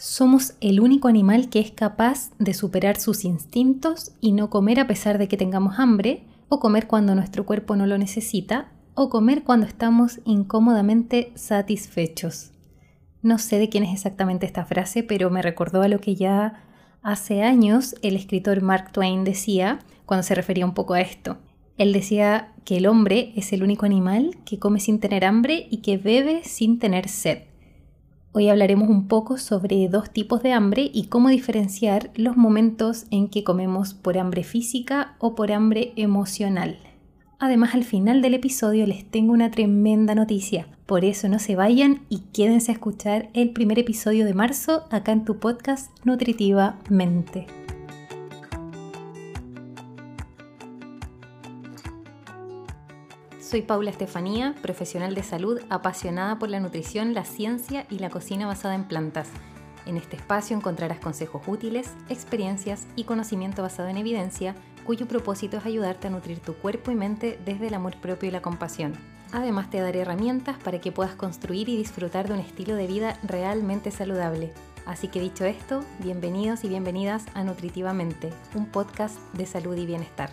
Somos el único animal que es capaz de superar sus instintos y no comer a pesar de que tengamos hambre, o comer cuando nuestro cuerpo no lo necesita, o comer cuando estamos incómodamente satisfechos. No sé de quién es exactamente esta frase, pero me recordó a lo que ya hace años el escritor Mark Twain decía cuando se refería un poco a esto. Él decía que el hombre es el único animal que come sin tener hambre y que bebe sin tener sed. Hoy hablaremos un poco sobre dos tipos de hambre y cómo diferenciar los momentos en que comemos por hambre física o por hambre emocional. Además, al final del episodio les tengo una tremenda noticia. Por eso no se vayan y quédense a escuchar el primer episodio de marzo acá en tu podcast Nutritivamente. Soy Paula Estefanía, profesional de salud apasionada por la nutrición, la ciencia y la cocina basada en plantas. En este espacio encontrarás consejos útiles, experiencias y conocimiento basado en evidencia, cuyo propósito es ayudarte a nutrir tu cuerpo y mente desde el amor propio y la compasión. Además te daré herramientas para que puedas construir y disfrutar de un estilo de vida realmente saludable. Así que dicho esto, bienvenidos y bienvenidas a Nutritivamente, un podcast de salud y bienestar.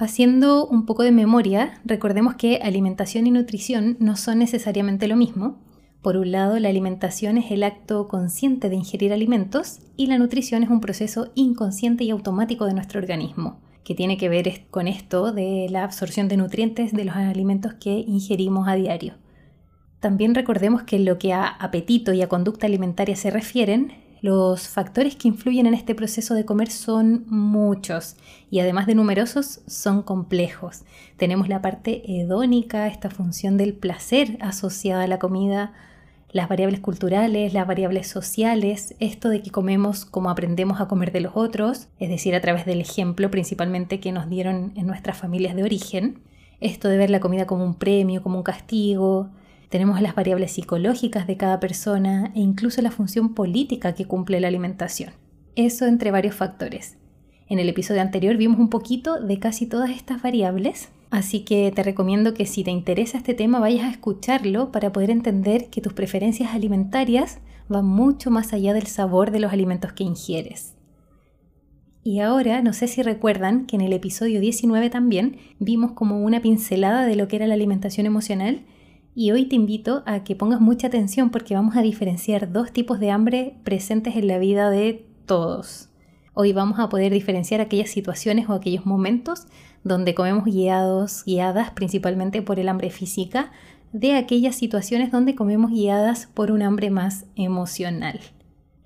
Haciendo un poco de memoria, recordemos que alimentación y nutrición no son necesariamente lo mismo. Por un lado, la alimentación es el acto consciente de ingerir alimentos y la nutrición es un proceso inconsciente y automático de nuestro organismo, que tiene que ver con esto de la absorción de nutrientes de los alimentos que ingerimos a diario. También recordemos que lo que a apetito y a conducta alimentaria se refieren, los factores que influyen en este proceso de comer son muchos y además de numerosos son complejos. Tenemos la parte hedónica, esta función del placer asociada a la comida, las variables culturales, las variables sociales, esto de que comemos como aprendemos a comer de los otros, es decir, a través del ejemplo principalmente que nos dieron en nuestras familias de origen, esto de ver la comida como un premio, como un castigo, tenemos las variables psicológicas de cada persona e incluso la función política que cumple la alimentación. Eso entre varios factores. En el episodio anterior vimos un poquito de casi todas estas variables, así que te recomiendo que si te interesa este tema vayas a escucharlo para poder entender que tus preferencias alimentarias van mucho más allá del sabor de los alimentos que ingieres. Y ahora, no sé si recuerdan que en el episodio 19 también vimos como una pincelada de lo que era la alimentación emocional y hoy te invito a que pongas mucha atención porque vamos a diferenciar dos tipos de hambre presentes en la vida de todos. Hoy vamos a poder diferenciar aquellas situaciones o aquellos momentos donde comemos guiados, guiadas principalmente por el hambre física, de aquellas situaciones donde comemos guiadas por un hambre más emocional.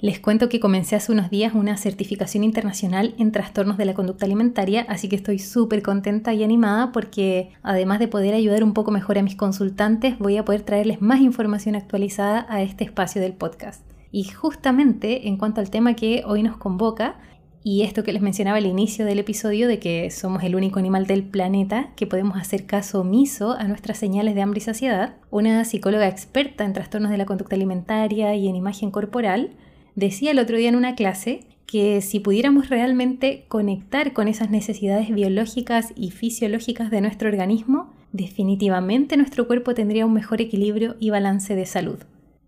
Les cuento que comencé hace unos días una certificación internacional en trastornos de la conducta alimentaria, así que estoy súper contenta y animada porque además de poder ayudar un poco mejor a mis consultantes, voy a poder traerles más información actualizada a este espacio del podcast. Y justamente en cuanto al tema que hoy nos convoca, y esto que les mencionaba al inicio del episodio de que somos el único animal del planeta que podemos hacer caso omiso a nuestras señales de hambre y saciedad, una psicóloga experta en trastornos de la conducta alimentaria y en imagen corporal, decía el otro día en una clase que si pudiéramos realmente conectar con esas necesidades biológicas y fisiológicas de nuestro organismo, definitivamente nuestro cuerpo tendría un mejor equilibrio y balance de salud.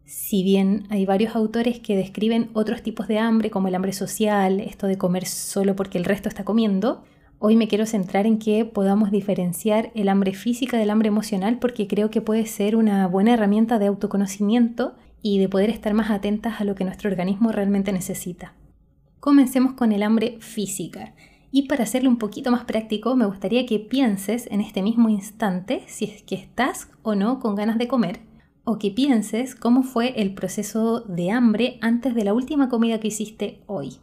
Si bien hay varios autores que describen otros tipos de hambre, como el hambre social, esto de comer solo porque el resto está comiendo, hoy me quiero centrar en que podamos diferenciar el hambre física del hambre emocional porque creo que puede ser una buena herramienta de autoconocimiento y de poder estar más atentas a lo que nuestro organismo realmente necesita. Comencemos con el hambre física. Y para hacerlo un poquito más práctico, me gustaría que pienses en este mismo instante si es que estás o no con ganas de comer, o que pienses cómo fue el proceso de hambre antes de la última comida que hiciste hoy.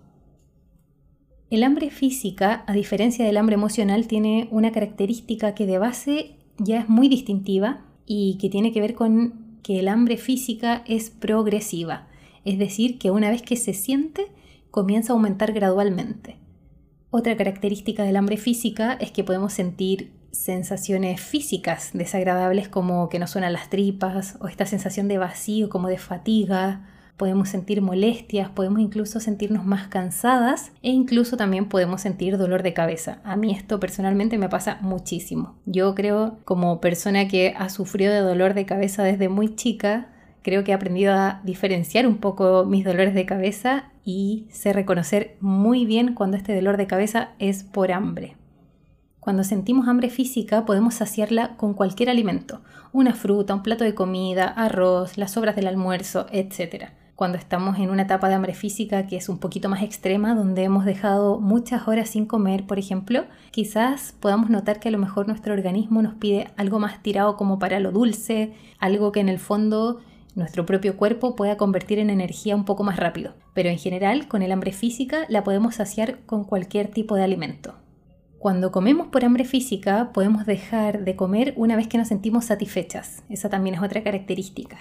El hambre física, a diferencia del hambre emocional, tiene una característica que de base ya es muy distintiva y que tiene que ver con que el hambre física es progresiva, es decir, que una vez que se siente, comienza a aumentar gradualmente. Otra característica del hambre física es que podemos sentir sensaciones físicas desagradables como que nos suenan las tripas o esta sensación de vacío como de fatiga podemos sentir molestias, podemos incluso sentirnos más cansadas e incluso también podemos sentir dolor de cabeza. A mí esto personalmente me pasa muchísimo. Yo creo como persona que ha sufrido de dolor de cabeza desde muy chica, creo que he aprendido a diferenciar un poco mis dolores de cabeza y sé reconocer muy bien cuando este dolor de cabeza es por hambre. Cuando sentimos hambre física podemos saciarla con cualquier alimento, una fruta, un plato de comida, arroz, las sobras del almuerzo, etc. Cuando estamos en una etapa de hambre física que es un poquito más extrema, donde hemos dejado muchas horas sin comer, por ejemplo, quizás podamos notar que a lo mejor nuestro organismo nos pide algo más tirado como para lo dulce, algo que en el fondo nuestro propio cuerpo pueda convertir en energía un poco más rápido. Pero en general, con el hambre física la podemos saciar con cualquier tipo de alimento. Cuando comemos por hambre física, podemos dejar de comer una vez que nos sentimos satisfechas. Esa también es otra característica.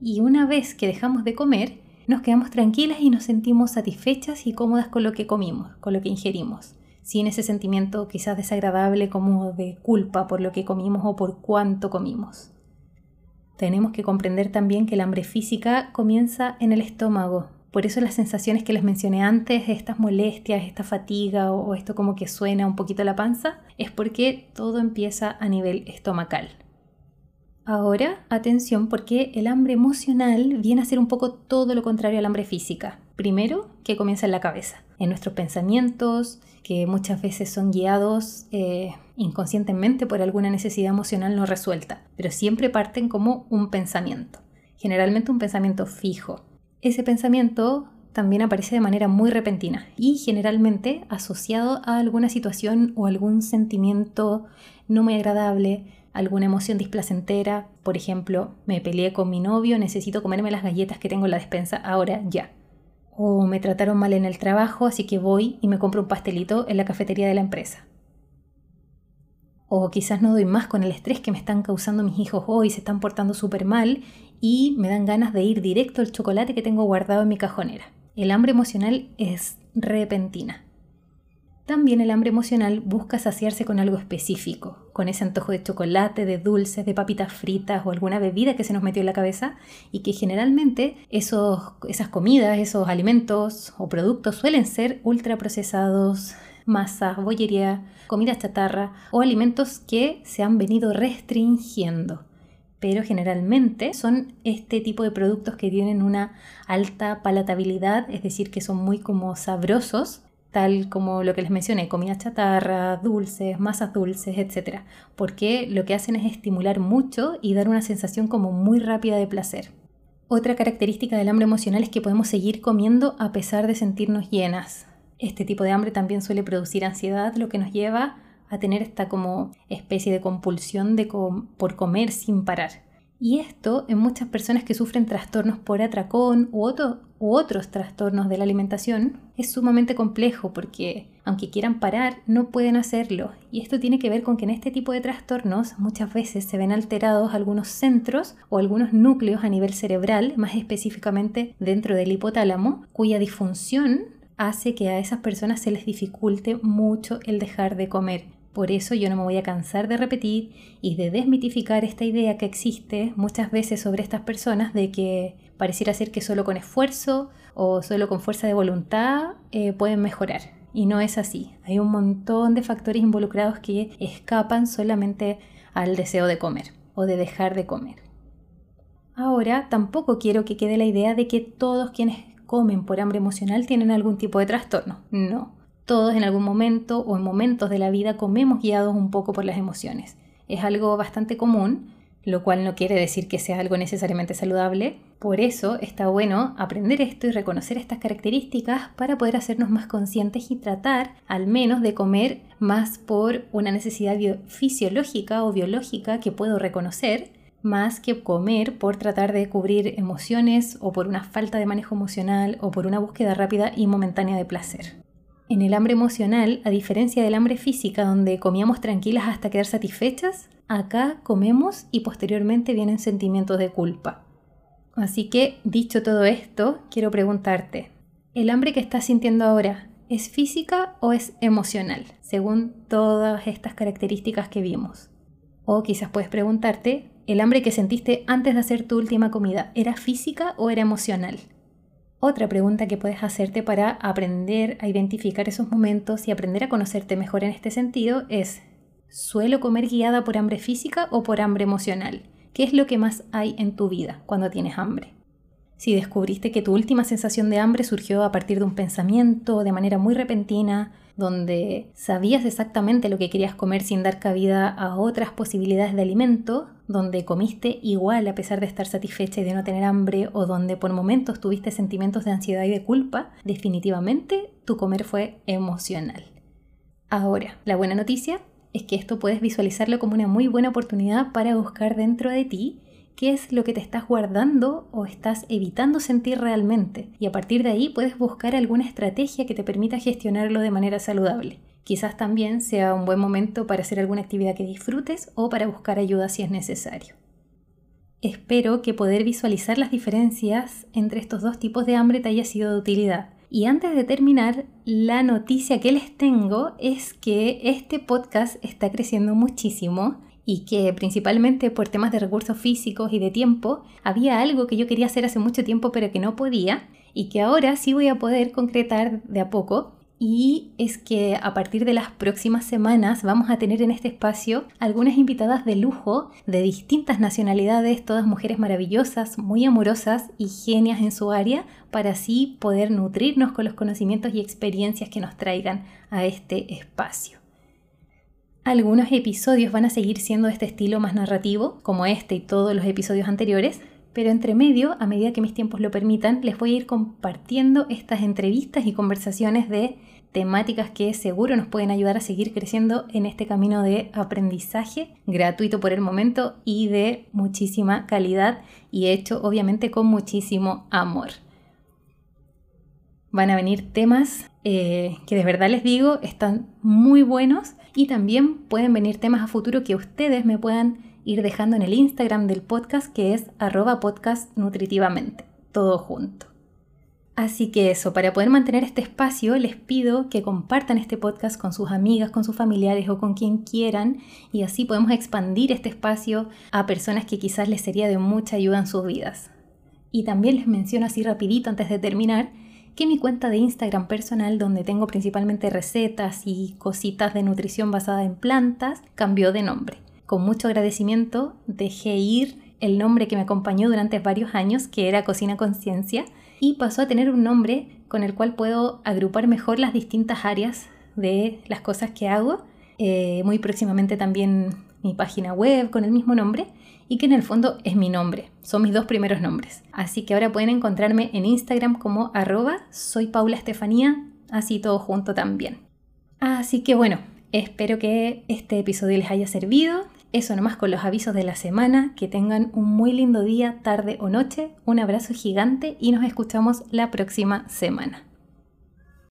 Y una vez que dejamos de comer, nos quedamos tranquilas y nos sentimos satisfechas y cómodas con lo que comimos, con lo que ingerimos, sin ese sentimiento quizás desagradable como de culpa por lo que comimos o por cuánto comimos. Tenemos que comprender también que el hambre física comienza en el estómago, por eso las sensaciones que les mencioné antes, estas molestias, esta fatiga o esto como que suena un poquito la panza, es porque todo empieza a nivel estomacal. Ahora, atención porque el hambre emocional viene a ser un poco todo lo contrario al hambre física. Primero, que comienza en la cabeza, en nuestros pensamientos, que muchas veces son guiados eh, inconscientemente por alguna necesidad emocional no resuelta, pero siempre parten como un pensamiento, generalmente un pensamiento fijo, ese pensamiento también aparece de manera muy repentina y generalmente asociado a alguna situación o algún sentimiento no muy agradable, alguna emoción displacentera, por ejemplo, me peleé con mi novio, necesito comerme las galletas que tengo en la despensa ahora ya. O me trataron mal en el trabajo, así que voy y me compro un pastelito en la cafetería de la empresa. O quizás no doy más con el estrés que me están causando mis hijos hoy, se están portando súper mal y me dan ganas de ir directo al chocolate que tengo guardado en mi cajonera. El hambre emocional es repentina. También el hambre emocional busca saciarse con algo específico, con ese antojo de chocolate, de dulces, de papitas fritas o alguna bebida que se nos metió en la cabeza y que generalmente esos, esas comidas, esos alimentos o productos suelen ser ultraprocesados, masa, bollería, comida chatarra o alimentos que se han venido restringiendo. Pero generalmente son este tipo de productos que tienen una alta palatabilidad, es decir, que son muy como sabrosos, tal como lo que les mencioné, comida chatarra, dulces, masas dulces, etc. Porque lo que hacen es estimular mucho y dar una sensación como muy rápida de placer. Otra característica del hambre emocional es que podemos seguir comiendo a pesar de sentirnos llenas. Este tipo de hambre también suele producir ansiedad, lo que nos lleva a tener esta como especie de compulsión de por comer sin parar. Y esto en muchas personas que sufren trastornos por atracón u, u otros trastornos de la alimentación es sumamente complejo porque aunque quieran parar no pueden hacerlo. Y esto tiene que ver con que en este tipo de trastornos muchas veces se ven alterados algunos centros o algunos núcleos a nivel cerebral, más específicamente dentro del hipotálamo, cuya disfunción hace que a esas personas se les dificulte mucho el dejar de comer. Por eso yo no me voy a cansar de repetir y de desmitificar esta idea que existe muchas veces sobre estas personas de que pareciera ser que solo con esfuerzo o solo con fuerza de voluntad eh, pueden mejorar. Y no es así. Hay un montón de factores involucrados que escapan solamente al deseo de comer o de dejar de comer. Ahora, tampoco quiero que quede la idea de que todos quienes comen por hambre emocional tienen algún tipo de trastorno. No, todos en algún momento o en momentos de la vida comemos guiados un poco por las emociones. Es algo bastante común, lo cual no quiere decir que sea algo necesariamente saludable. Por eso está bueno aprender esto y reconocer estas características para poder hacernos más conscientes y tratar al menos de comer más por una necesidad fisiológica o biológica que puedo reconocer, más que comer por tratar de cubrir emociones o por una falta de manejo emocional o por una búsqueda rápida y momentánea de placer. En el hambre emocional, a diferencia del hambre física donde comíamos tranquilas hasta quedar satisfechas, acá comemos y posteriormente vienen sentimientos de culpa. Así que, dicho todo esto, quiero preguntarte, ¿el hambre que estás sintiendo ahora es física o es emocional, según todas estas características que vimos? O quizás puedes preguntarte, ¿el hambre que sentiste antes de hacer tu última comida era física o era emocional? Otra pregunta que puedes hacerte para aprender a identificar esos momentos y aprender a conocerte mejor en este sentido es, ¿suelo comer guiada por hambre física o por hambre emocional? ¿Qué es lo que más hay en tu vida cuando tienes hambre? Si descubriste que tu última sensación de hambre surgió a partir de un pensamiento de manera muy repentina, donde sabías exactamente lo que querías comer sin dar cabida a otras posibilidades de alimento, donde comiste igual a pesar de estar satisfecha y de no tener hambre, o donde por momentos tuviste sentimientos de ansiedad y de culpa, definitivamente tu comer fue emocional. Ahora, la buena noticia es que esto puedes visualizarlo como una muy buena oportunidad para buscar dentro de ti qué es lo que te estás guardando o estás evitando sentir realmente. Y a partir de ahí puedes buscar alguna estrategia que te permita gestionarlo de manera saludable. Quizás también sea un buen momento para hacer alguna actividad que disfrutes o para buscar ayuda si es necesario. Espero que poder visualizar las diferencias entre estos dos tipos de hambre te haya sido de utilidad. Y antes de terminar, la noticia que les tengo es que este podcast está creciendo muchísimo y que principalmente por temas de recursos físicos y de tiempo había algo que yo quería hacer hace mucho tiempo pero que no podía y que ahora sí voy a poder concretar de a poco y es que a partir de las próximas semanas vamos a tener en este espacio algunas invitadas de lujo de distintas nacionalidades, todas mujeres maravillosas, muy amorosas y genias en su área, para así poder nutrirnos con los conocimientos y experiencias que nos traigan a este espacio. Algunos episodios van a seguir siendo de este estilo más narrativo, como este y todos los episodios anteriores, pero entre medio, a medida que mis tiempos lo permitan, les voy a ir compartiendo estas entrevistas y conversaciones de temáticas que seguro nos pueden ayudar a seguir creciendo en este camino de aprendizaje gratuito por el momento y de muchísima calidad y hecho obviamente con muchísimo amor. Van a venir temas eh, que de verdad les digo están muy buenos y también pueden venir temas a futuro que ustedes me puedan ir dejando en el Instagram del podcast que es arroba podcast nutritivamente, todo junto. Así que eso, para poder mantener este espacio les pido que compartan este podcast con sus amigas, con sus familiares o con quien quieran y así podemos expandir este espacio a personas que quizás les sería de mucha ayuda en sus vidas. Y también les menciono así rapidito antes de terminar que mi cuenta de Instagram personal, donde tengo principalmente recetas y cositas de nutrición basada en plantas, cambió de nombre. Con mucho agradecimiento dejé ir el nombre que me acompañó durante varios años, que era Cocina Conciencia, y pasó a tener un nombre con el cual puedo agrupar mejor las distintas áreas de las cosas que hago. Eh, muy próximamente también mi página web con el mismo nombre y que en el fondo es mi nombre, son mis dos primeros nombres. Así que ahora pueden encontrarme en Instagram como arroba soy Paula Estefanía, así todo junto también. Así que bueno, espero que este episodio les haya servido. Eso nomás con los avisos de la semana, que tengan un muy lindo día, tarde o noche, un abrazo gigante y nos escuchamos la próxima semana.